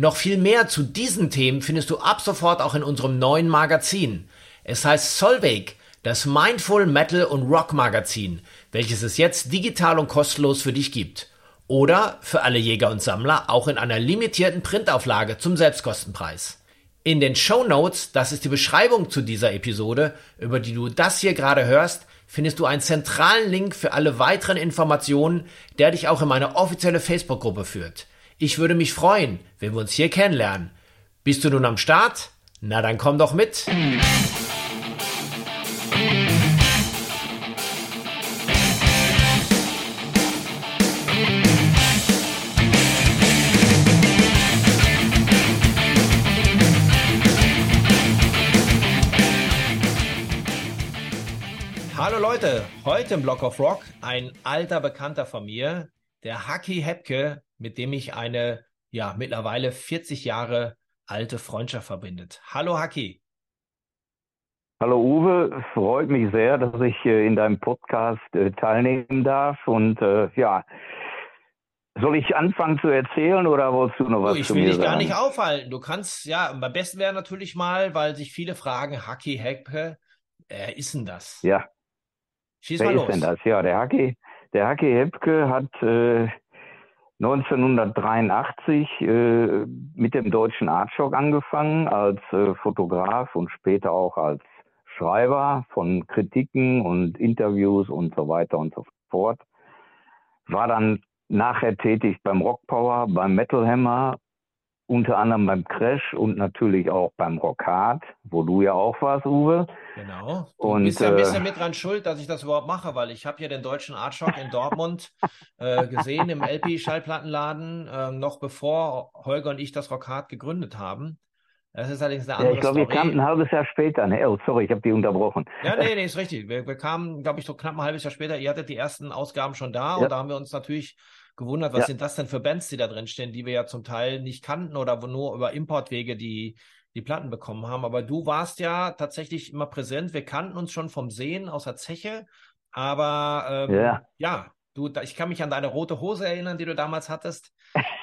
Noch viel mehr zu diesen Themen findest du ab sofort auch in unserem neuen Magazin. Es heißt Solveig, das Mindful Metal und Rock Magazin, welches es jetzt digital und kostenlos für dich gibt. Oder für alle Jäger und Sammler auch in einer limitierten Printauflage zum Selbstkostenpreis. In den Show Notes, das ist die Beschreibung zu dieser Episode, über die du das hier gerade hörst, findest du einen zentralen Link für alle weiteren Informationen, der dich auch in meine offizielle Facebook-Gruppe führt. Ich würde mich freuen, wenn wir uns hier kennenlernen. Bist du nun am Start? Na dann komm doch mit. Hallo Leute, heute im Block of Rock ein alter Bekannter von mir, der Haki Hepke, mit dem ich eine, ja, mittlerweile 40 Jahre alte Freundschaft verbindet. Hallo Haki. Hallo Uwe, freut mich sehr, dass ich äh, in deinem Podcast äh, teilnehmen darf. Und äh, ja, soll ich anfangen zu erzählen oder wolltest du noch was oh, ich zu will mir dich gar sagen? nicht aufhalten. Du kannst, ja, am besten wäre natürlich mal, weil sich viele fragen, Haki Hepke, wer ist denn das? Ja, Schieß wer mal ist los. denn das? Ja, der Hacki, der Hacki Hepke hat äh, 1983 äh, mit dem deutschen Artshock angefangen als äh, Fotograf und später auch als Schreiber von Kritiken und Interviews und so weiter und so fort. War dann nachher tätig beim Rockpower, beim Metal Hammer, unter anderem beim Crash und natürlich auch beim Rockhard, wo du ja auch warst, Uwe. Genau. Du Und, bist ja ein äh, bisschen mit dran schuld, dass ich das überhaupt mache, weil ich habe ja den deutschen Artshock in Dortmund äh, gesehen im LP-Schallplattenladen, ähm, noch bevor Holger und ich das Rockhard gegründet haben. Das ist allerdings eine Ja, andere ich glaube, wir kamen ein halbes Jahr später. Ne? Oh, sorry, ich habe die unterbrochen. Ja, nee, nee, ist richtig. Wir, wir kamen, glaube ich, so knapp ein halbes Jahr später. Ihr hattet die ersten Ausgaben schon da Ja. und da haben wir uns natürlich gewundert, was Ja. sind das denn für Bands, die da drin stehen, die wir ja zum Teil nicht kannten oder wo nur über Importwege die, die Platten bekommen haben. Aber du warst ja tatsächlich immer präsent. Wir kannten uns schon vom Sehen aus der Zeche, aber ähm, Ja. ja, du, ich kann mich an deine rote Hose erinnern, die du damals hattest.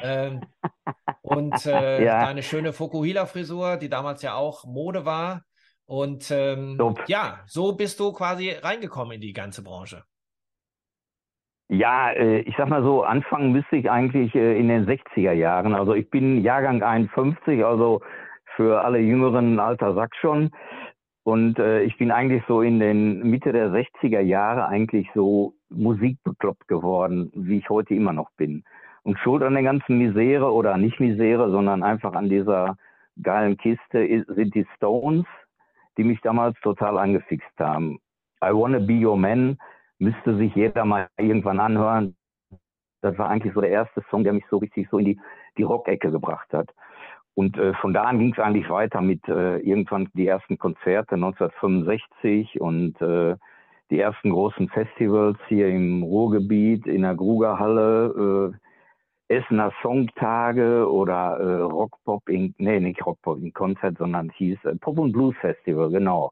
Ähm, und äh, Ja. deine schöne Fokuhila-Frisur, die damals ja auch Mode war. Und ähm, ja, so bist du quasi reingekommen in die ganze Branche. Ja, äh, ich sag mal so, anfangen müsste ich eigentlich äh, in den 60er Jahren. Also ich bin Jahrgang 51, also für alle jüngeren Alter Sack schon. Und äh, ich bin eigentlich so in den Mitte der 60er Jahre eigentlich so musikbekloppt geworden, wie ich heute immer noch bin. Und schuld an der ganzen Misere oder nicht Misere, sondern einfach an dieser geilen Kiste ist, sind die Stones, die mich damals total angefixt haben. I Wanna Be Your Man müsste sich jeder mal irgendwann anhören. Das war eigentlich so der erste Song, der mich so richtig so in die, die Rockecke gebracht hat. Und äh, von da an ging es eigentlich weiter mit äh, irgendwann die ersten Konzerte 1965 und äh, die ersten großen Festivals hier im Ruhrgebiet, in der Grugerhalle, äh, Essener Songtage oder äh, Rockpop in, nee, nicht Rockpop in Konzert, sondern hieß äh, Pop und Blues Festival, genau.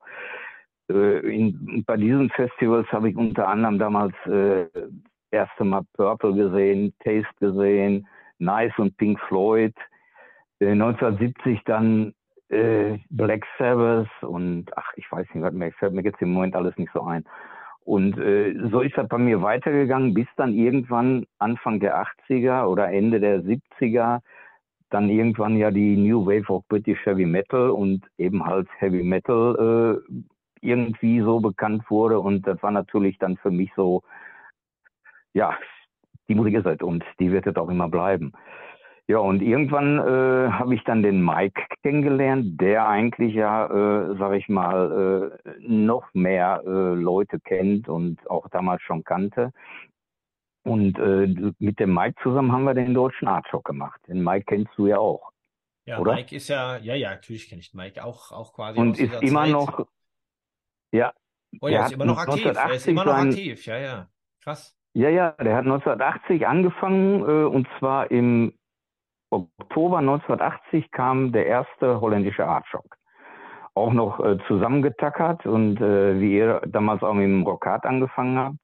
Äh, in, bei diesen Festivals habe ich unter anderem damals äh, das erste Mal Purple gesehen, Taste gesehen, Nice und Pink Floyd. Äh, 1970 dann äh, Black Sabbath und ach, ich weiß nicht, was mir fällt mir jetzt im Moment alles nicht so ein. Und äh, so ist das bei mir weitergegangen, bis dann irgendwann Anfang der 80er oder Ende der 70er dann irgendwann ja die New Wave of British Heavy Metal und eben halt Heavy Metal äh, irgendwie so bekannt wurde. Und das war natürlich dann für mich so, ja, die Musik ist es und die wird es auch immer bleiben. Ja, und irgendwann äh, habe ich dann den Mike kennengelernt, der eigentlich ja, äh, sag ich mal, äh, noch mehr äh, Leute kennt und auch damals schon kannte. Und äh, mit dem Mike zusammen haben wir den deutschen Artshock gemacht. Den Mike kennst du ja auch. Ja, oder? Mike ist ja, ja, ja, natürlich kenne ich Mike auch, auch quasi Und ist immer Zeit. noch, ja, Oh, der er ist immer noch aktiv. Er ist 1980 immer noch aktiv. Ja, ja. Krass. ja, ja, der hat 1980 angefangen, äh, und zwar im Oktober 1980 kam der erste holländische Artshock. Auch noch äh, zusammengetackert und äh, wie ihr damals auch mit dem Rockat angefangen habt.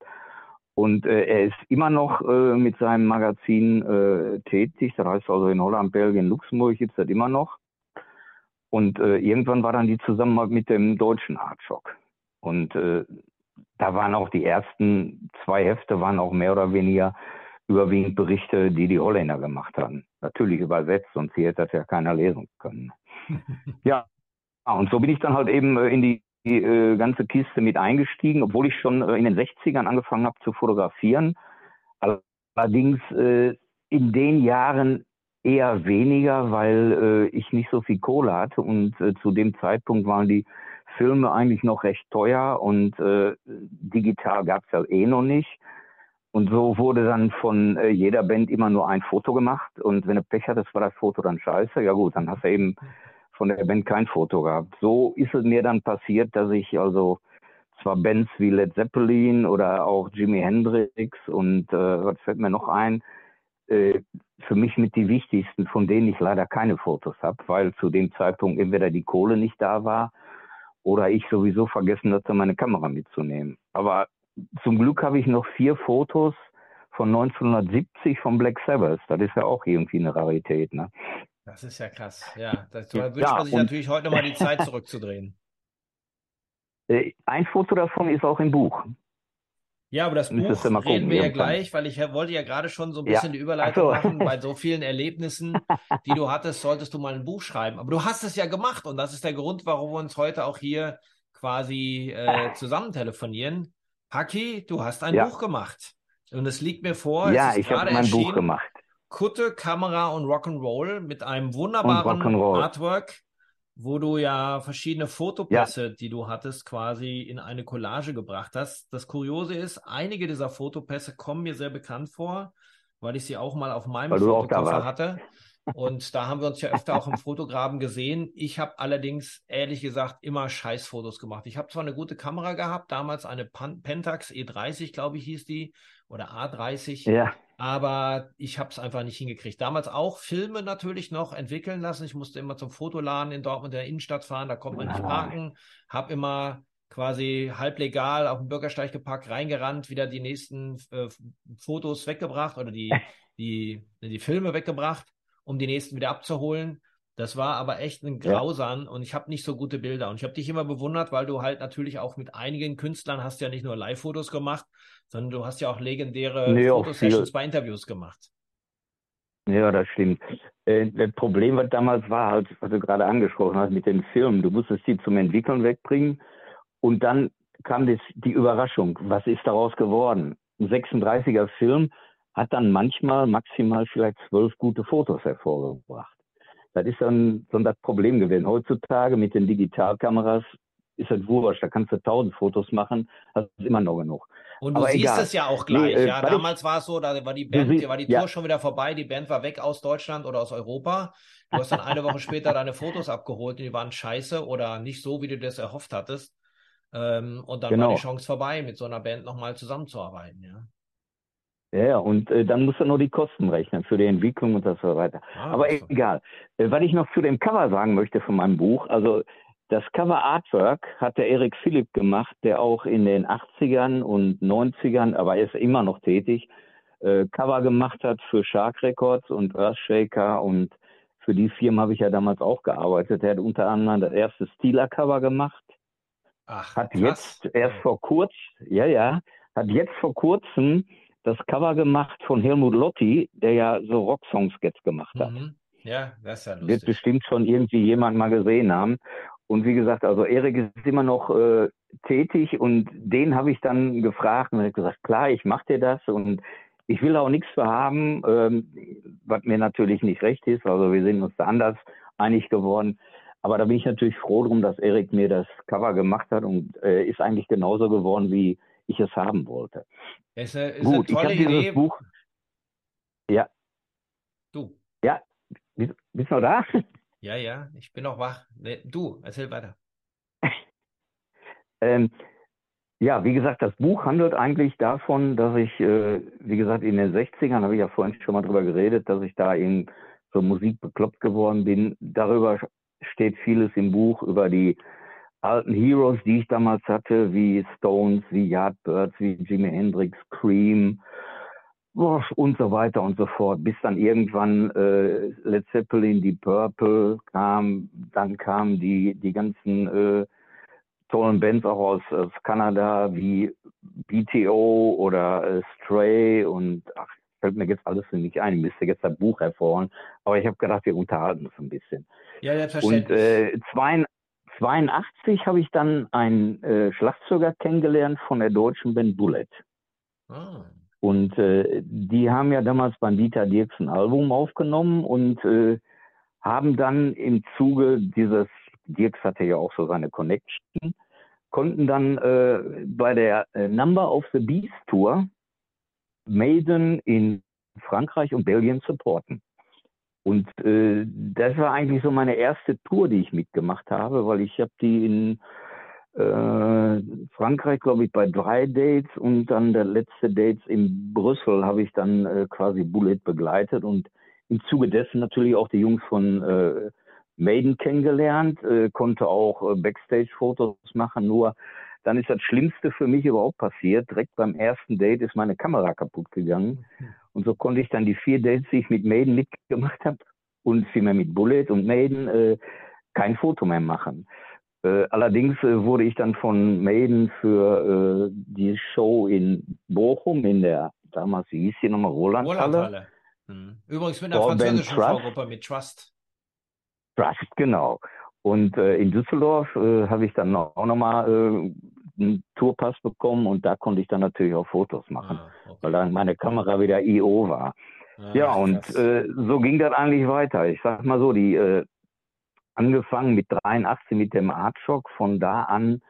Und äh, er ist immer noch äh, mit seinem Magazin äh, tätig. Das heißt also in Holland, Belgien, Luxemburg gibt's das immer noch. Und äh, irgendwann war dann die Zusammenarbeit mit dem deutschen Artshock. Und äh, da waren auch die ersten zwei Hefte, waren auch mehr oder weniger überwiegend Berichte, die die Holländer gemacht haben. Natürlich übersetzt, sonst hier hätte das ja keiner lesen können. Ja, und so bin ich dann halt eben äh, in die, die äh, ganze Kiste mit eingestiegen, obwohl ich schon äh, in den 60ern angefangen habe zu fotografieren. Allerdings äh, in den Jahren eher weniger, weil äh, ich nicht so viel Kohle hatte und äh, zu dem Zeitpunkt waren die Filme eigentlich noch recht teuer und äh, digital gab es ja eh noch nicht. Und so wurde dann von äh, jeder Band immer nur ein Foto gemacht und wenn du Pech hattest, war das Foto dann scheiße. Ja gut, dann hast du eben von der Band kein Foto gehabt. So ist es mir dann passiert, dass ich also zwar Bands wie Led Zeppelin oder auch Jimi Hendrix und äh, was fällt mir noch ein, äh, für mich mit die wichtigsten, von denen ich leider keine Fotos habe, weil zu dem Zeitpunkt entweder die Kohle nicht da war oder ich sowieso vergessen hatte, meine Kamera mitzunehmen. Aber zum Glück habe ich noch vier Fotos von 1970 von Black Sabbath. Das ist ja auch irgendwie eine Rarität, ne? Das ist ja krass. Ja, da wünscht Ja, man sich natürlich heute nochmal die Zeit zurückzudrehen. äh, ein Foto davon ist auch im Buch. Ja, aber das Müsstest Buch mal reden gucken wir ja gleich, weil ich ja- wollte ja gerade schon so ein Ja. bisschen die Ach Überleitung so. machen. Bei so vielen Erlebnissen, die du hattest, solltest du mal ein Buch schreiben. Aber du hast es ja gemacht und das ist der Grund, warum wir uns heute auch hier quasi äh, zusammen telefonieren. Haki, du hast ein Ja. Buch gemacht. Und es liegt mir vor, Ja, ich habe gerade mein Buch gemacht. Kutte, Kamera und Rock'n'Roll mit einem Und wunderbaren. Artwork, wo du ja verschiedene Ja, Fotopässe, die du hattest, quasi in eine Collage gebracht hast. Das Kuriose ist, einige dieser Fotopässe kommen mir sehr bekannt vor, weil ich sie auch mal auf meinem weil Fotokoffer hatte. Und da haben wir uns ja öfter auch im Fotograben gesehen. Ich habe allerdings ehrlich gesagt immer Scheißfotos gemacht. Ich habe zwar eine gute Kamera gehabt, damals eine Pentax E30, glaube ich, hieß die, oder A30. Ja, Aber ich habe es einfach nicht hingekriegt. Damals auch Filme natürlich noch entwickeln lassen. Ich musste immer zum Fotoladen in Dortmund in der Innenstadt fahren, da konnte man nicht parken. Hab immer quasi halblegal auf den Bürgersteig geparkt, reingerannt, wieder die nächsten äh, Fotos weggebracht oder die, die, die Filme weggebracht, um die nächsten wieder abzuholen. Das war aber echt ein ja, Grausam und ich habe nicht so gute Bilder. Und ich habe dich immer bewundert, weil du halt natürlich auch mit einigen Künstlern hast ja nicht nur Live-Fotos gemacht, sondern du hast ja auch legendäre nee, Fotosessions bei Interviews gemacht. Ja, das stimmt. Äh, das Problem, was damals war, halt, was du gerade angesprochen hast mit den Filmen, du musstest die zum Entwickeln wegbringen und dann kam das, die Überraschung. Was ist daraus geworden? Ein 36er Film hat dann manchmal maximal vielleicht zwölf gute Fotos hervorgebracht. Das ist dann so das Problem gewesen. Heutzutage mit den Digitalkameras ist das wurscht. Da kannst du tausend Fotos machen, hast immer noch genug. Und du Aber siehst egal. es ja auch Nee, gleich, äh, ja. Damals war es so, da war die Band, siehst, war die ja, Tour schon wieder vorbei, die Band war weg aus Deutschland oder aus Europa. Du hast dann eine Woche später deine Fotos abgeholt und die waren scheiße oder nicht so, wie du das erhofft hattest. Ähm, und dann war die genau. Chance vorbei, mit so einer Band nochmal zusammenzuarbeiten, ja. Ja, ja, und äh, dann musst du nur die Kosten rechnen für die Entwicklung und das so weiter. Ah, Aber war, egal. Äh, was ich noch zu dem Cover sagen möchte von meinem Buch, also das Cover Artwork hat der Erik Philipp gemacht, der auch in den 80ern und 90ern, aber er ist immer noch tätig, äh, Cover gemacht hat für Shark Records und Earthshaker und für die Firma habe ich ja damals auch gearbeitet. Er hat unter anderem das erste Steeler-Cover gemacht, ach, hat krass. jetzt erst vor kurz, ja, ja, hat jetzt vor kurzem das Cover gemacht von Helmut Lotti, der ja so Rocksongs jetzt gemacht hat. Mhm. Ja, das ist ja Wird lustig. bestimmt schon irgendwie jemand mal gesehen haben. Und wie gesagt, also Erik ist immer noch äh, tätig und den habe ich dann gefragt und er hat gesagt, klar, ich mache dir das und ich will auch nichts für haben, ähm, was mir natürlich nicht recht ist. Also wir sind uns da anders einig geworden. Aber da bin ich natürlich froh drum, dass Erik mir das Cover gemacht hat und äh, ist eigentlich genauso geworden, wie ich es haben wollte. Ist eine, ist eine Gut, ich tolle dieses Idee. Buch, ja, Du. ja, bist, bist du noch da? Ja, ja, ich bin auch wach. Nee, du, erzähl weiter. Ähm, ja, wie gesagt, das Buch handelt eigentlich davon, dass ich, äh, wie gesagt, in den 60ern, habe ich ja vorhin schon mal drüber geredet, dass ich da in so Musik bekloppt geworden bin. Darüber steht vieles im Buch, über die alten Heroes, die ich damals hatte, wie Stones, wie Yardbirds, wie Jimi Hendrix, Cream und so weiter und so fort, bis dann irgendwann äh, Led Zeppelin, die Purple kam, dann kamen die, die ganzen äh, tollen Bands auch aus, aus Kanada wie BTO oder äh, Stray und ach, fällt mir jetzt alles nicht ein. Ich müsste jetzt ein Buch hervorholen. Aber ich habe gedacht, wir unterhalten uns ein bisschen. Ja, ja, Und äh, 82 habe ich dann einen äh, Schlagzeuger kennengelernt von der deutschen Band Bullet. Ah. Und äh, die haben ja damals beim Dieter Dirks ein Album aufgenommen und äh, haben dann im Zuge dieses, Dirks hatte ja auch so seine Connection, konnten dann äh, bei der äh, Number of the Beast Tour Maiden in Frankreich und Belgien supporten. Und äh, das war eigentlich so meine erste Tour, die ich mitgemacht habe, weil ich habe die in äh, Frankreich, glaube ich, bei drei Dates und dann der letzte Dates in Brüssel habe ich dann äh, quasi Bullet begleitet und im Zuge dessen natürlich auch die Jungs von äh, Maiden kennengelernt, äh, konnte auch äh, Backstage-Fotos machen, nur dann ist das Schlimmste für mich überhaupt passiert. Direkt beim ersten Date ist meine Kamera kaputt gegangen. Und so konnte ich dann die vier Dates, die ich mit Maiden mitgemacht habe und vielmehr mit Bullet und Maiden, äh, kein Foto mehr machen. Äh, allerdings äh, wurde ich dann von Maiden für äh, die Show in Bochum in der, damals, wie hieß die nochmal, Rolandhalle? Rolandhalle. Hm. Übrigens mit einer französischen Vorgruppe mit Trust. Trust, genau. Und äh, in Düsseldorf äh, habe ich dann auch nochmal einen Tourpass bekommen und da konnte ich dann natürlich auch Fotos machen, ah, okay. weil dann meine Kamera wieder IO war. Ah, ja, und so ging das eigentlich weiter. Ich sag mal so, die äh, angefangen mit 83 mit dem Artshock. Von da an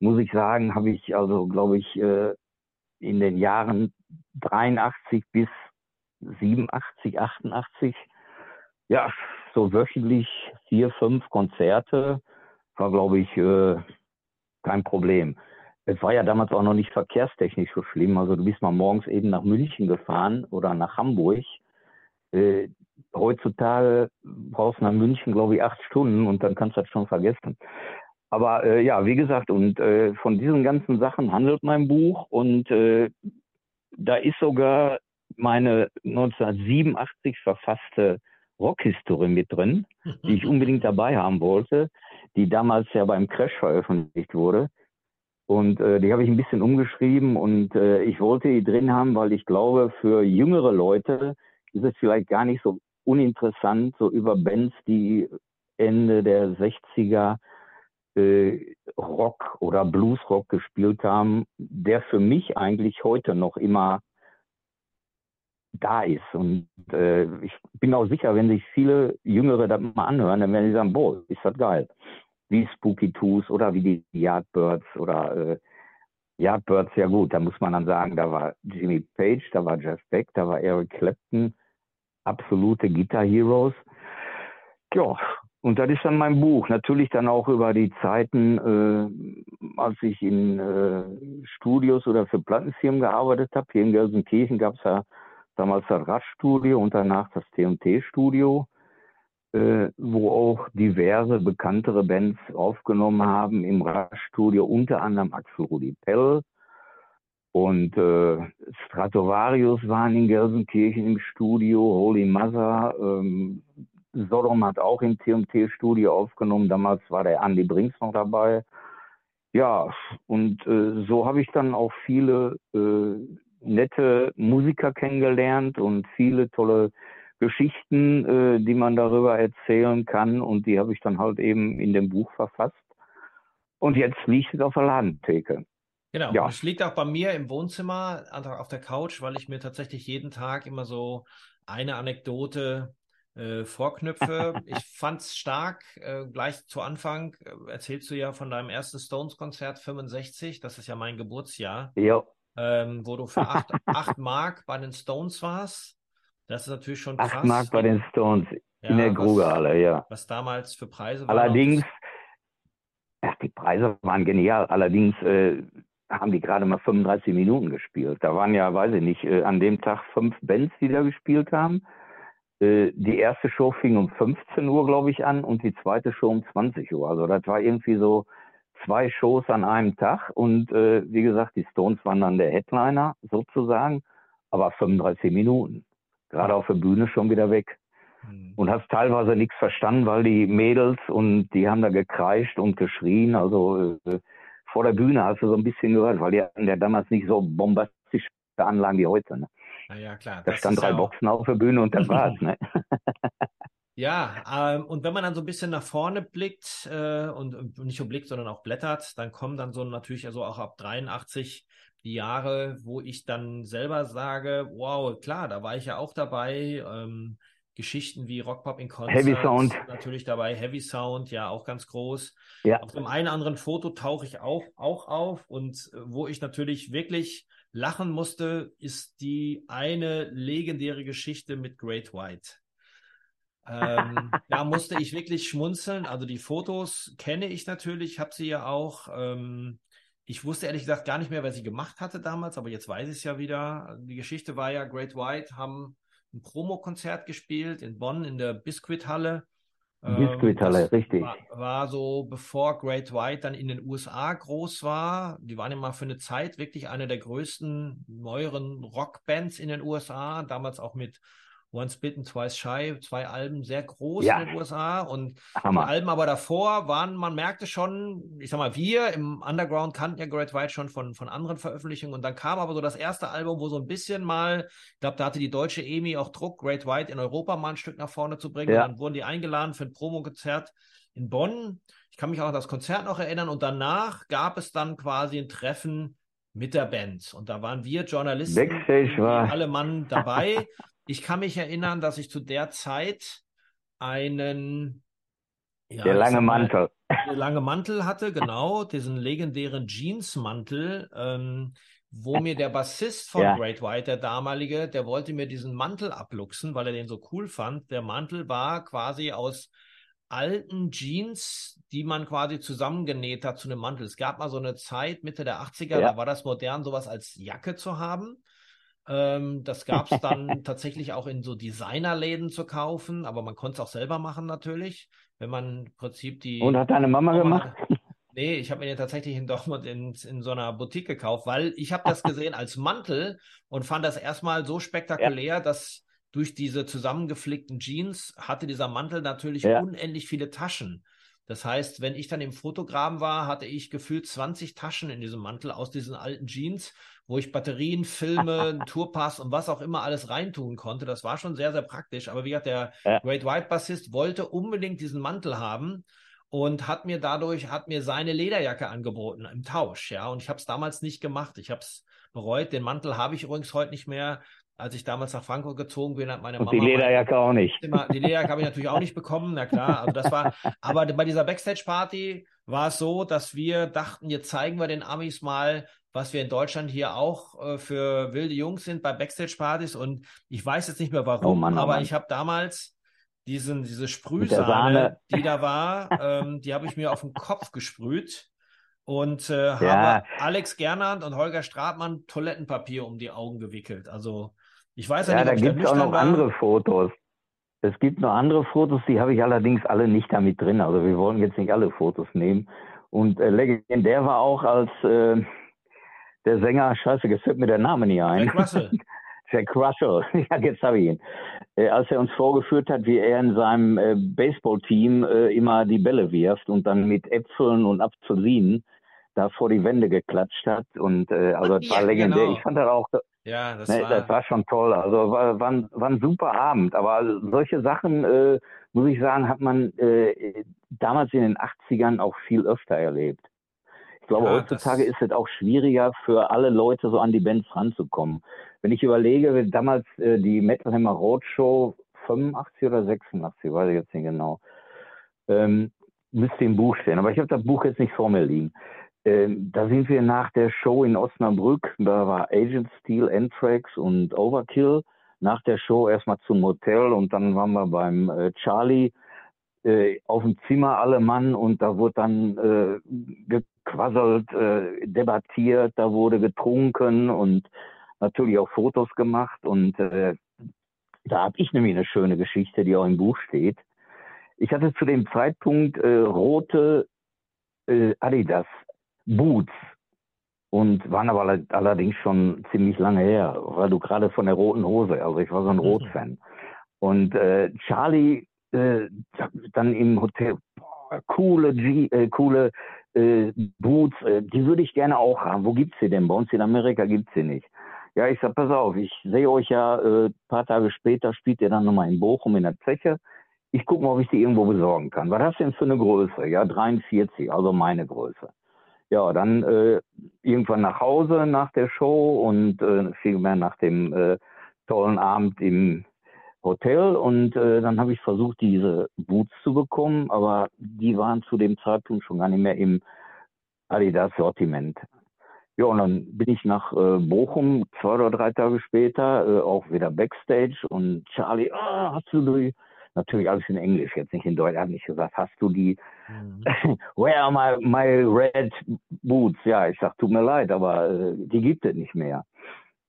muss ich sagen, habe ich also, glaube ich, äh, in den Jahren 83 bis 87, 88, ja, so wöchentlich vier, fünf Konzerte war, glaube ich, äh, kein Problem. Es war ja damals auch noch nicht verkehrstechnisch so schlimm. Also du bist mal morgens eben nach München gefahren oder nach Hamburg. Äh, heutzutage brauchst du nach München, glaube ich, acht Stunden und dann kannst du das schon vergessen. Aber äh, ja, wie gesagt, und äh, von diesen ganzen Sachen handelt mein Buch und äh, da ist sogar meine 1987 verfasste Rockhistorie mit drin, die ich unbedingt dabei haben wollte, die damals ja beim Crash veröffentlicht wurde. Und äh, die habe ich ein bisschen umgeschrieben und äh, ich wollte die drin haben, weil ich glaube, für jüngere Leute ist es vielleicht gar nicht so uninteressant, so über Bands, die Ende der 60er äh, Rock oder Bluesrock gespielt haben, der für mich eigentlich heute noch immer da ist. Und äh, ich bin auch sicher, wenn sich viele Jüngere das mal anhören, dann werden sie sagen, boah, ist das geil. Wie Spooky Tooth oder wie die Yardbirds oder äh, Yardbirds, ja gut, da muss man dann sagen, da war Jimmy Page, da war Jeff Beck, da war Eric Clapton, absolute Guitar Heroes. Ja, und das ist dann mein Buch. Natürlich dann auch über die Zeiten, äh, als ich in äh, Studios oder für Plattenfirmen gearbeitet habe. Hier in Gelsenkirchen gab es ja damals das Radstudio und danach das TNT-Studio, äh, wo auch diverse bekanntere Bands aufgenommen haben im Radstudio, unter anderem Axel Rudi Pell, und äh, Stratovarius waren in Gelsenkirchen im Studio, Holy Mother, ähm, Sodom hat auch im TMT-Studio aufgenommen. Damals war der Andy Brinks noch dabei. Ja, und äh, so habe ich dann auch viele äh, nette Musiker kennengelernt und viele tolle Geschichten, äh, die man darüber erzählen kann. Und die habe ich dann halt eben in dem Buch verfasst. Und jetzt liegt es auf der Ladentheke. Genau, ja. es liegt auch bei mir im Wohnzimmer auf der Couch, weil ich mir tatsächlich jeden Tag immer so eine Anekdote äh, vorknüpfe. ich fand's stark. Äh, gleich zu Anfang äh, erzählst du ja von deinem ersten Stones-Konzert 65, das ist ja mein Geburtsjahr. Ja. Ähm, wo du für 8 Mark bei den Stones warst. Das ist natürlich schon krass. 8 Mark bei den Stones. Ja, in der Grugerhalle, ja. Was damals für Preise waren. Allerdings, ja, die Preise waren genial. Allerdings äh, haben die gerade mal 35 Minuten gespielt. Da waren ja, weiß ich nicht, äh, an dem Tag fünf Bands, die da gespielt haben. Äh, die erste Show fing um 15 Uhr, glaube ich, an und die zweite Show um 20 Uhr. Also das war irgendwie so zwei Shows an einem Tag und äh, wie gesagt, die Stones waren dann der Headliner sozusagen, aber 35 Minuten. Gerade auf der Bühne schon wieder weg. Mhm. Und hast teilweise nichts verstanden, weil die Mädels und die haben da gekreischt und geschrien. Also äh, vor der Bühne hast du so ein bisschen gehört, weil die hatten ja damals nicht so bombastische Anlagen wie heute. Ne? Na ja, klar. Da stand drei ja Boxen auf der Bühne und das war's. Ne? Ja, ähm, und wenn man dann so ein bisschen nach vorne blickt äh, und, nicht nur blickt, sondern auch blättert, dann kommen dann so natürlich also auch ab 83 die Jahre, wo ich dann selber sage, wow, klar, da war ich ja auch dabei. Ähm, Geschichten wie Rockpop in Concert. Heavy Sound. Natürlich dabei. Heavy Sound, ja, auch ganz groß. Ja. Auf dem einen anderen Foto tauche ich auch, auch auf. Und äh, wo ich natürlich wirklich lachen musste, ist die eine legendäre Geschichte mit Great White. ähm, da musste ich wirklich schmunzeln. Also die Fotos kenne ich natürlich, habe sie ja auch. Ähm, ich wusste ehrlich gesagt gar nicht mehr, wer sie gemacht hatte damals, aber jetzt weiß ich es ja wieder. Die Geschichte war ja, Great White haben ein Promokonzert gespielt in Bonn in der Biskuithalle. Biskuithalle, ähm, richtig. War, war, so, bevor Great White dann in den USA groß war. Die waren ja mal für eine Zeit wirklich eine der größten neueren Rockbands in den USA, damals auch mit Once Bitten, Twice Shy, zwei Alben sehr groß ja. in den USA und Hammer. die Alben aber davor waren, man merkte schon, ich sag mal, wir im Underground kannten ja Great White schon von, von anderen Veröffentlichungen und dann kam aber so das erste Album, wo so ein bisschen mal, ich glaube, da hatte die deutsche EMI auch Druck, Great White in Europa mal ein Stück nach vorne zu bringen ja. und dann wurden die eingeladen für ein Promokonzert in Bonn. Ich kann mich auch an das Konzert noch erinnern und danach gab es dann quasi ein Treffen mit der Band. Und da waren wir Journalisten, war. alle Mann dabei. Ich kann mich erinnern, dass ich zu der Zeit einen ja, der lange Mantel. Der lange Mantel hatte, genau, diesen legendären Jeansmantel, ähm, wo mir der Bassist von ja. Great White, der damalige, der wollte mir diesen Mantel abluchsen, weil er den so cool fand. Der Mantel war quasi aus alten Jeans, die man quasi zusammengenäht hat zu einem Mantel. Es gab mal so eine Zeit, Mitte der 80er, ja. da war das modern, sowas als Jacke zu haben. Ähm, das gab es dann tatsächlich auch in so Designerläden zu kaufen, aber man konnte es auch selber machen natürlich, wenn man im Prinzip die. Und hat deine Mama, Mama gemacht? Nee, ich habe mir den tatsächlich in Dortmund in, in so einer Boutique gekauft, weil ich habe das gesehen als Mantel und fand das erstmal so spektakulär, ja. dass durch diese zusammengeflickten Jeans hatte dieser Mantel natürlich ja. unendlich viele Taschen. Das heißt, wenn ich dann im Fotogramm war, hatte ich gefühlt 20 Taschen in diesem Mantel aus diesen alten Jeans, wo ich Batterien, Filme, Tourpass und was auch immer alles reintun konnte. Das war schon sehr, sehr praktisch. Aber wie gesagt, der ja. Great White Bassist wollte unbedingt diesen Mantel haben und hat mir dadurch, hat mir seine Lederjacke angeboten im Tausch. Ja, und ich habe es damals nicht gemacht. Ich habe es bereut. Den Mantel habe ich übrigens heute nicht mehr als ich damals nach Frankfurt gezogen bin, hat meine und Mama. Die Lederjacke auch nicht. Immer, die Lederjacke habe ich natürlich auch nicht bekommen, na klar. Also das war, aber bei dieser Backstage-Party war es so, dass wir dachten, jetzt zeigen wir den Amis mal, was wir in Deutschland hier auch äh, für wilde Jungs sind bei Backstage-Partys. Und ich weiß jetzt nicht mehr warum, oh Mann, oh aber Mann. ich habe damals diesen, diese Sprühsahne, die da war, ähm, die habe ich mir auf den Kopf gesprüht und äh, ja. habe Alex Gernand und Holger Stratmann Toilettenpapier um die Augen gewickelt. Also ich weiß ja, ja nicht, da gibt es auch noch war. andere Fotos. Es gibt noch andere Fotos, die habe ich allerdings alle nicht damit drin. Also wir wollen jetzt nicht alle Fotos nehmen. Und äh, legendär war auch als äh, der Sänger, scheiße, jetzt fällt mir der Name nicht ein. Jack Russell. Jack Russell, ja, jetzt habe ich ihn. Äh, als er uns vorgeführt hat, wie er in seinem äh, Baseballteam äh, immer die Bälle wirft und dann mit Äpfeln und Apfelsinen da vor die Wände geklatscht hat. Und äh, also das war legendär. Genau. Ich fand das auch, ja, das, ne, war... das war schon toll. Also war, war, ein, war ein super Abend. Aber solche Sachen, äh, muss ich sagen, hat man äh, damals in den 80ern auch viel öfter erlebt. Ich glaube, ja, heutzutage ist es auch schwieriger für alle Leute so an die Bands ranzukommen. Wenn ich überlege, damals äh, die Metal Hammer Roadshow 85 oder 86, weiß ich jetzt nicht genau, ähm, müsste im Buch stehen. Aber ich habe das Buch jetzt nicht vor mir liegen. Ähm, da sind wir nach der Show in Osnabrück, da war Agent Steel, Anthrax und Overkill nach der Show erstmal zum Hotel und dann waren wir beim äh, Charlie äh, auf dem Zimmer alle Mann und da wurde dann äh, gequasselt, äh, debattiert, da wurde getrunken und natürlich auch Fotos gemacht und äh, da habe ich nämlich eine schöne Geschichte, die auch im Buch steht. Ich hatte zu dem Zeitpunkt äh, rote äh, Adidas Boots und waren aber allerdings schon ziemlich lange her, weil du gerade von der roten Hose, also ich war so ein mhm. Rot-Fan. Und äh, Charlie äh, dann im Hotel, boah, coole, G, äh, coole äh, Boots, äh, die würde ich gerne auch haben. Wo gibt's sie denn? Bei uns in Amerika gibt's sie nicht. Ja, ich sag, pass auf, ich sehe euch ja äh, paar Tage später, spielt ihr dann nochmal in Bochum in der Zeche. Ich gucke mal, ob ich die irgendwo besorgen kann. Was hast du denn für eine Größe? Ja, 43, also meine Größe. Ja, dann äh, irgendwann nach Hause nach der Show und vielmehr nach dem tollen Abend im Hotel und äh, dann habe ich versucht, diese Boots zu bekommen, aber die waren zu dem Zeitpunkt schon gar nicht mehr im Adidas-Sortiment. Ja, und dann bin ich nach äh, Bochum, zwei oder drei Tage später, äh, auch wieder Backstage und Charlie, ah, hast du die? Natürlich alles in Englisch, jetzt nicht in Deutsch. Hat nicht gesagt, hast du die? Mhm. Where are my, my red boots? Ja, ich sag, tut mir leid, aber äh, die gibt es nicht mehr.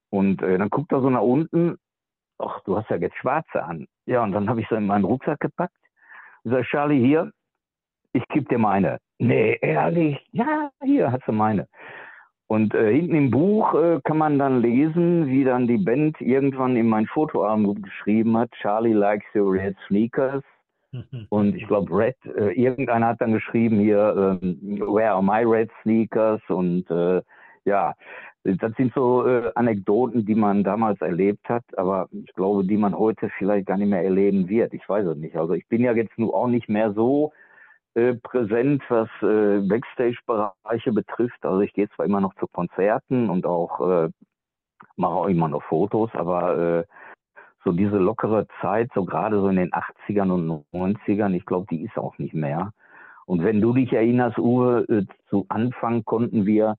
Und äh, dann guckt er so nach unten, ach, du hast ja jetzt schwarze an. Ja, und dann habe ich so in meinen Rucksack gepackt. Ich sag, Charlie, hier, ich gebe dir meine. Nee, ehrlich? Ja, hier hast du meine. Und äh, hinten im Buch äh, kann man dann lesen, wie dann die Band irgendwann in mein Fotoalbum geschrieben hat, Charlie likes your red sneakers. Und ich glaube, Red, äh, irgendeiner hat dann geschrieben hier, äh, where are my red sneakers? Und äh, ja, das sind so äh, Anekdoten, die man damals erlebt hat, aber ich glaube, die man heute vielleicht gar nicht mehr erleben wird. Ich weiß es nicht. Also ich bin ja jetzt nur auch nicht mehr so äh, präsent, was äh, Backstage-Bereiche betrifft. Also ich gehe zwar immer noch zu Konzerten und auch äh, mache auch immer noch Fotos, aber äh, so diese lockere Zeit, so gerade so in den 80ern und 90ern, ich glaube, die ist auch nicht mehr. Und wenn du dich erinnerst, Uwe, äh, zu Anfang konnten wir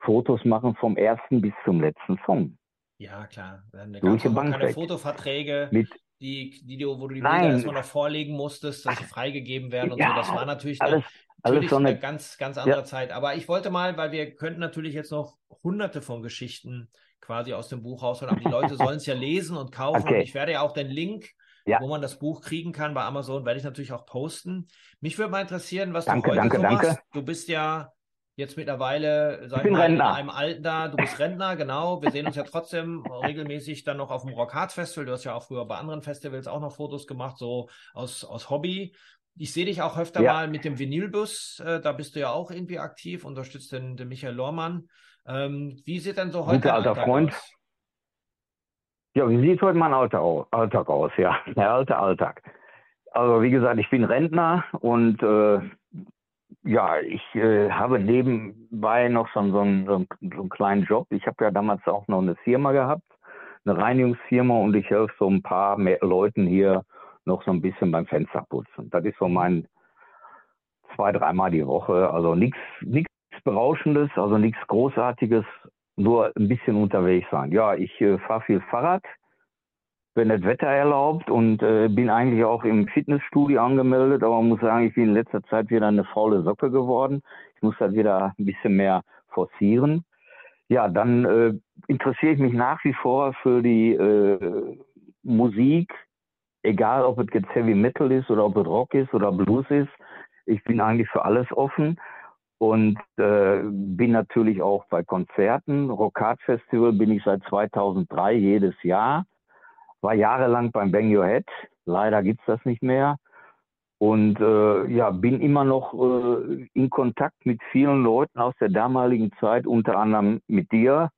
Fotos machen vom ersten bis zum letzten Song. Ja, klar. Da gab es keine Fotoverträge. Mit die, die, wo du die Bilder erstmal noch vorlegen musstest, dass sie freigegeben werden und ja, so. Das war natürlich, alles, eine, natürlich so eine, eine, ganz, ganz andere ja. Zeit. Aber ich wollte mal, weil wir könnten natürlich jetzt noch hunderte von Geschichten quasi aus dem Buch rausholen, aber die Leute sollen es ja lesen und kaufen. Okay. Und ich werde ja auch den Link, ja. wo man das Buch kriegen kann bei Amazon, werde ich natürlich auch posten. Mich würde mal interessieren, was danke, du heute danke, so danke. machst. Du bist ja jetzt mittlerweile sag ich bin mal, Rentner. in einem Alter, du bist Rentner, genau. Wir sehen uns ja trotzdem regelmäßig dann noch auf dem Rock Hard Festival. Du hast ja auch früher bei anderen Festivals auch noch Fotos gemacht, so aus, aus Hobby. Ich sehe dich auch öfter ja. mal mit dem Vinylbus, äh, da bist du ja auch irgendwie aktiv, unterstützt den, den Michael Lohrmann. Ähm, wie sieht denn so heute Guter alter Freund. Aus? Ja, wie sieht heute mein Alltag aus? Ja, der alte Alltag. Also wie gesagt, ich bin Rentner und äh, ja, ich äh, habe nebenbei noch so, so, einen, so, einen, so einen kleinen Job. Ich habe ja damals auch noch eine Firma gehabt, eine Reinigungsfirma und ich helfe so ein paar mehr Leuten hier noch so ein bisschen beim Fensterputzen. Das ist so mein zwei, dreimal die Woche. Also nichts nichts Berauschendes, also nichts Großartiges, nur ein bisschen unterwegs sein. Ja, ich äh, fahre viel Fahrrad wenn das Wetter erlaubt und äh, bin eigentlich auch im Fitnessstudio angemeldet, aber muss sagen, ich bin in letzter Zeit wieder eine faule Socke geworden. Ich muss das wieder ein bisschen mehr forcieren. Ja, dann äh, interessiere ich mich nach wie vor für die äh, Musik, egal ob es jetzt Heavy Metal ist oder ob es Rock ist oder Blues ist. Ich bin eigentlich für alles offen und äh, bin natürlich auch bei Konzerten. Rockart Festival bin ich seit 2003 jedes Jahr war jahrelang beim Bang Your Head. Leider gibt's das nicht mehr. Und äh, ja, bin immer noch äh, in Kontakt mit vielen Leuten aus der damaligen Zeit, unter anderem mit dir.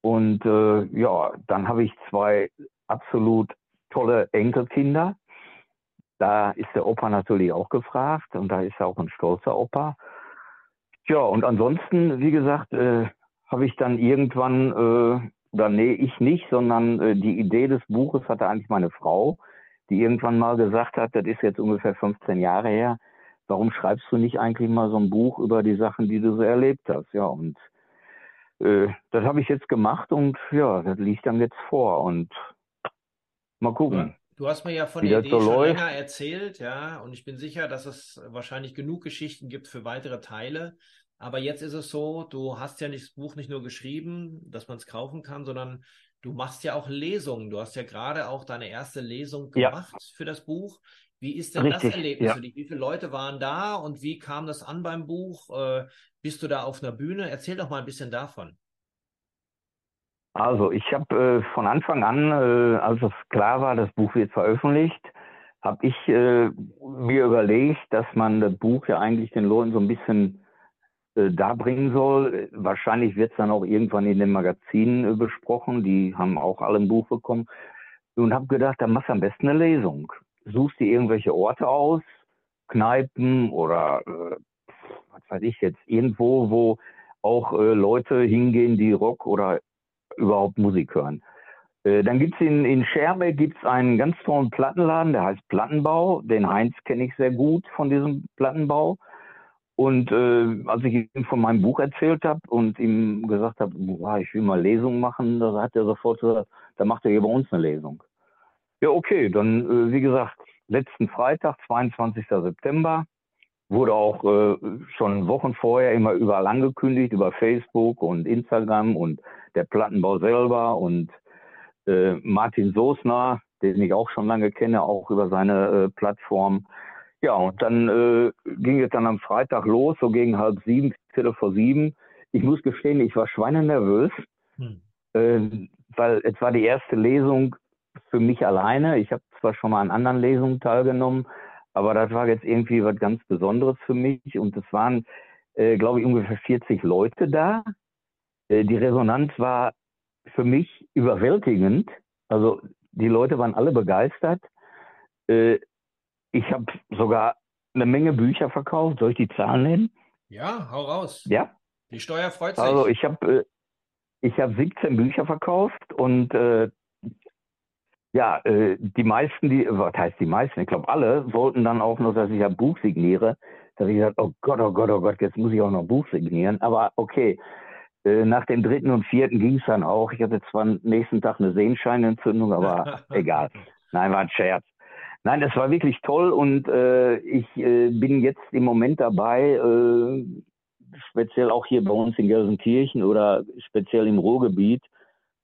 Und äh, ja, dann habe ich zwei absolut tolle Enkelkinder. Da ist der Opa natürlich auch gefragt und da ist er auch ein stolzer Opa. Ja, und ansonsten, wie gesagt, äh, habe ich dann irgendwann äh, oder nee, ich nicht, sondern äh, die Idee des Buches hatte eigentlich meine Frau, die irgendwann mal gesagt hat, das ist jetzt ungefähr 15 Jahre her, warum schreibst du nicht eigentlich mal so ein Buch über die Sachen, die du so erlebt hast? Ja, und äh, das habe ich jetzt gemacht und ja, das liegt dann jetzt vor und mal gucken. Du hast mir ja von der Idee so schon läuft. länger erzählt, ja, und ich bin sicher, dass es wahrscheinlich genug Geschichten gibt für weitere Teile. Aber jetzt ist es so, du hast ja nicht das Buch nicht nur geschrieben, dass man es kaufen kann, sondern du machst ja auch Lesungen. Du hast ja gerade auch deine erste Lesung gemacht ja. für das Buch. Wie ist denn Richtig, das Erlebnis ja. für dich? Wie viele Leute waren da und wie kam das an beim Buch? Äh, bist du da auf einer Bühne? Erzähl doch mal ein bisschen davon. Also ich habe äh, von Anfang an, äh, als es klar war, das Buch wird veröffentlicht, habe ich äh, mir überlegt, dass man das Buch ja eigentlich den Leuten so ein bisschen äh, darbringen soll. Wahrscheinlich wird es dann auch irgendwann in den Magazinen äh, besprochen. Die haben auch alle ein Buch bekommen. Und habe gedacht, dann machst du am besten eine Lesung. Suchst dir irgendwelche Orte aus, Kneipen oder äh, was weiß ich jetzt, irgendwo, wo auch äh, Leute hingehen, die Rock oder überhaupt Musik hören. Dann gibt's in, in Scherbe gibt's einen ganz tollen Plattenladen, der heißt Plattenbau. Den Heinz kenne ich sehr gut von diesem Plattenbau. Und äh, als ich ihm von meinem Buch erzählt habe und ihm gesagt habe, ich will mal Lesungen machen, da hat er sofort gesagt, da macht er hier bei uns eine Lesung. Ja, okay, dann, äh, wie gesagt, letzten Freitag, 22. September, wurde auch äh, schon Wochen vorher immer überall angekündigt, über Facebook und Instagram und der Plattenbau selber und äh, Martin Soßner, den ich auch schon lange kenne, auch über seine äh, Plattform. Ja, und dann äh, ging es dann am Freitag los, so gegen halb sieben, Viertel vor sieben. Ich muss gestehen, ich war schweinenervös, hm. äh, weil es war die erste Lesung für mich alleine. Ich habe zwar schon mal an anderen Lesungen teilgenommen, aber das war jetzt irgendwie was ganz Besonderes für mich. Und es waren, äh, glaube ich, ungefähr 40 Leute da. Äh, die Resonanz war für mich überwältigend. Also die Leute waren alle begeistert. Äh, ich habe sogar eine Menge Bücher verkauft. Soll ich die Zahlen nennen? Ja, hau raus. Ja. Die Steuer freut sich. Also ich habe äh, ich habe 17 Bücher verkauft und äh, ja, äh, die meisten, die, was heißt die meisten? Ich glaube alle wollten dann auch noch, dass ich ein Buch signiere. Da habe ich gesagt, oh Gott, oh Gott, oh Gott, jetzt muss ich auch noch ein Buch signieren. Aber okay, äh, nach dem dritten und vierten ging es dann auch. Ich hatte zwar am nächsten Tag eine Sehenscheinentzündung, aber egal. Nein, war ein Scherz. Nein, das war wirklich toll und äh, ich äh, bin jetzt im Moment dabei, äh, speziell auch hier bei uns in Gelsenkirchen oder speziell im Ruhrgebiet,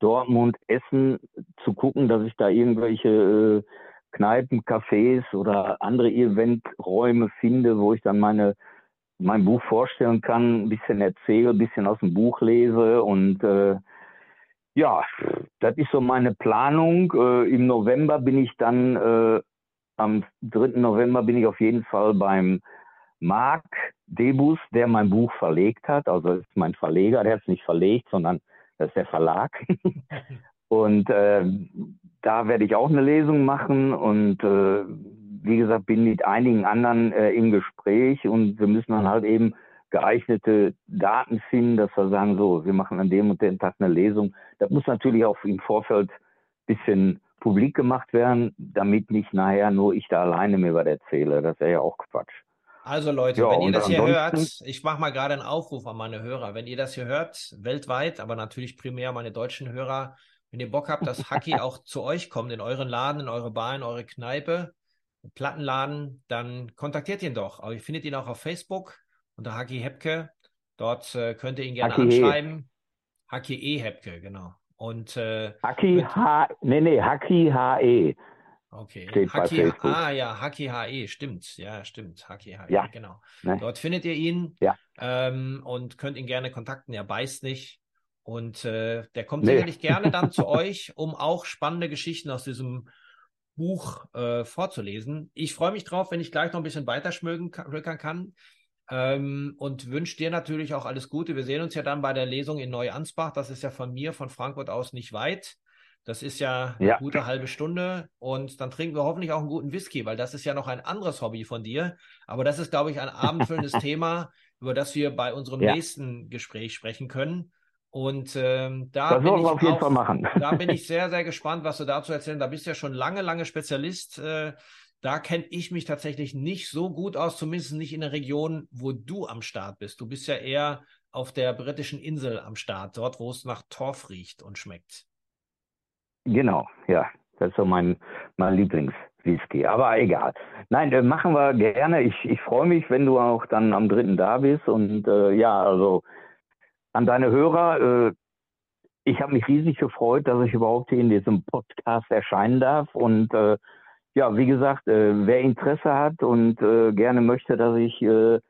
Dortmund, Essen zu gucken, dass ich da irgendwelche äh, Kneipen, Cafés oder andere Eventräume finde, wo ich dann meine mein Buch vorstellen kann, ein bisschen erzähle, ein bisschen aus dem Buch lese und äh, ja, das ist so meine Planung. Äh, Im November bin ich dann, äh, am 3. November bin ich auf jeden Fall beim Marc Debus, der mein Buch verlegt hat. Also ist mein Verleger, der hat es nicht verlegt, sondern das ist der Verlag. und äh, da werde ich auch eine Lesung machen und äh, wie gesagt, bin mit einigen anderen äh, im Gespräch und wir müssen dann halt eben geeignete Daten finden, dass wir sagen, so, wir machen an dem und dem Tag eine Lesung. Das muss natürlich auch im Vorfeld bisschen publik gemacht werden, damit nicht nachher nur ich da alleine mir was erzähle. Das wäre ja auch Quatsch. Also Leute, ja, wenn ihr das hier hört, ich mache mal gerade einen Aufruf an meine Hörer. Wenn ihr das hier hört, weltweit, aber natürlich primär meine deutschen Hörer, wenn ihr Bock habt, dass Haki auch zu euch kommt, in euren Laden, in eure Bar, in eure Kneipe, Plattenladen, dann kontaktiert ihn doch. Aber ihr findet ihn auch auf Facebook unter Haki Hepke. Dort äh, könnt ihr ihn gerne Haki anschreiben. Haki E Hepke, genau. Und äh, Haki H, nee, nee, Haki HE. Okay. Steht Haki, ah ja, Haki HE, stimmt. Ja, stimmt. Haki HE, ja. genau. Ne? Dort findet ihr ihn ja. ähm, und könnt ihn gerne kontakten. Er beißt nicht. Und äh, der kommt nee. sicherlich gerne dann zu euch, um auch spannende Geschichten aus diesem Buch äh, vorzulesen. Ich freue mich drauf, wenn ich gleich noch ein bisschen weiter schmögen kann. Ähm, und wünsche dir natürlich auch alles Gute. Wir sehen uns ja dann bei der Lesung in Neuansbach. Das ist ja von mir, von Frankfurt aus nicht weit. Das ist ja eine ja. gute halbe Stunde und dann trinken wir hoffentlich auch einen guten Whisky, weil das ist ja noch ein anderes Hobby von dir. Aber das ist, glaube ich, ein abendfüllendes Thema, über das wir bei unserem ja. nächsten Gespräch sprechen können. Und ähm, da, bin ich auf jeden Fall machen. da bin ich sehr, sehr gespannt, was du dazu erzählen. Da bist du ja schon lange, lange Spezialist. Äh, da kenne ich mich tatsächlich nicht so gut aus, zumindest nicht in der Region, wo du am Start bist. Du bist ja eher auf der britischen Insel am Start, dort, wo es nach Torf riecht und schmeckt. Genau, ja. Das ist so mein, mein Lieblingswhisky. Aber egal. Nein, äh, machen wir gerne. Ich, ich freue mich, wenn du auch dann am dritten da bist. Und äh, ja, also an deine Hörer, äh, ich habe mich riesig gefreut, dass ich überhaupt hier in diesem Podcast erscheinen darf. Und äh, ja, wie gesagt, äh, wer Interesse hat und äh, gerne möchte, dass ich, äh,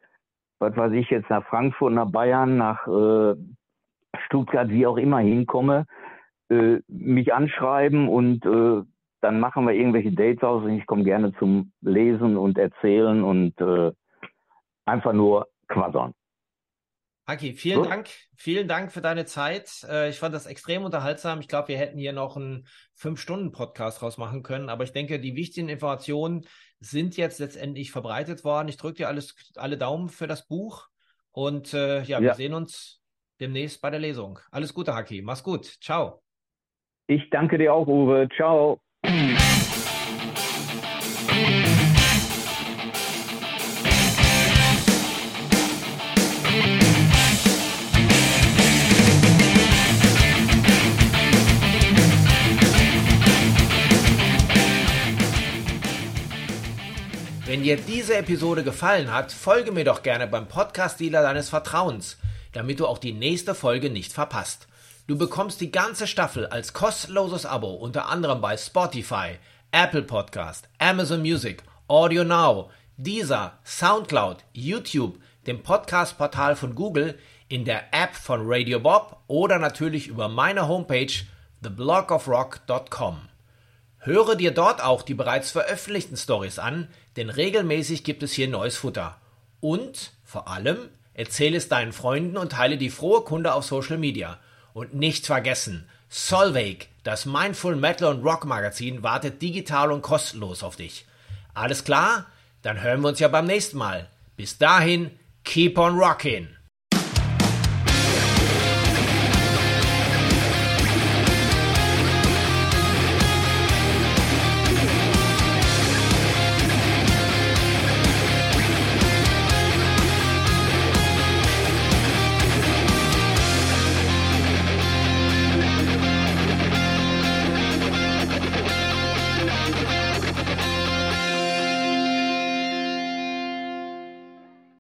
was weiß ich, jetzt nach Frankfurt, nach Bayern, nach äh, Stuttgart, wie auch immer hinkomme, äh, mich anschreiben und äh, dann machen wir irgendwelche Dates aus und ich komme gerne zum Lesen und Erzählen und äh, einfach nur quassern. Haki, vielen Gut. Dank. Vielen Dank für deine Zeit. Äh, ich fand das extrem unterhaltsam. Ich glaube, wir hätten hier noch einen Fünf-Stunden-Podcast rausmachen können. Aber ich denke, die wichtigen Informationen sind jetzt letztendlich verbreitet worden. Ich drücke dir alles, alle Daumen für das Buch. Und äh, ja, ja, wir sehen uns demnächst bei der Lesung. Alles Gute, Haki. Mach's gut. Ciao. Ich danke dir auch, Uwe. Ciao. Wenn dir diese Episode gefallen hat, folge mir doch gerne beim Podcast-Dealer deines Vertrauens, damit du auch die nächste Folge nicht verpasst. Du bekommst die ganze Staffel als kostenloses Abo unter anderem bei Spotify, Apple Podcast, Amazon Music, Audio Now, Deezer, Soundcloud, YouTube, dem Podcast-Portal von Google, in der App von Radio Bob oder natürlich über meine Homepage theblogofrock.com. Höre dir dort auch die bereits veröffentlichten Stories an, denn regelmäßig gibt es hier neues Futter. Und vor allem erzähle es deinen Freunden und teile die frohe Kunde auf Social Media. Und nicht vergessen, Solveig, das Mindful Metal und Rock Magazin, wartet digital und kostenlos auf dich. Alles klar? Dann hören wir uns ja beim nächsten Mal. Bis dahin, keep on rockin'!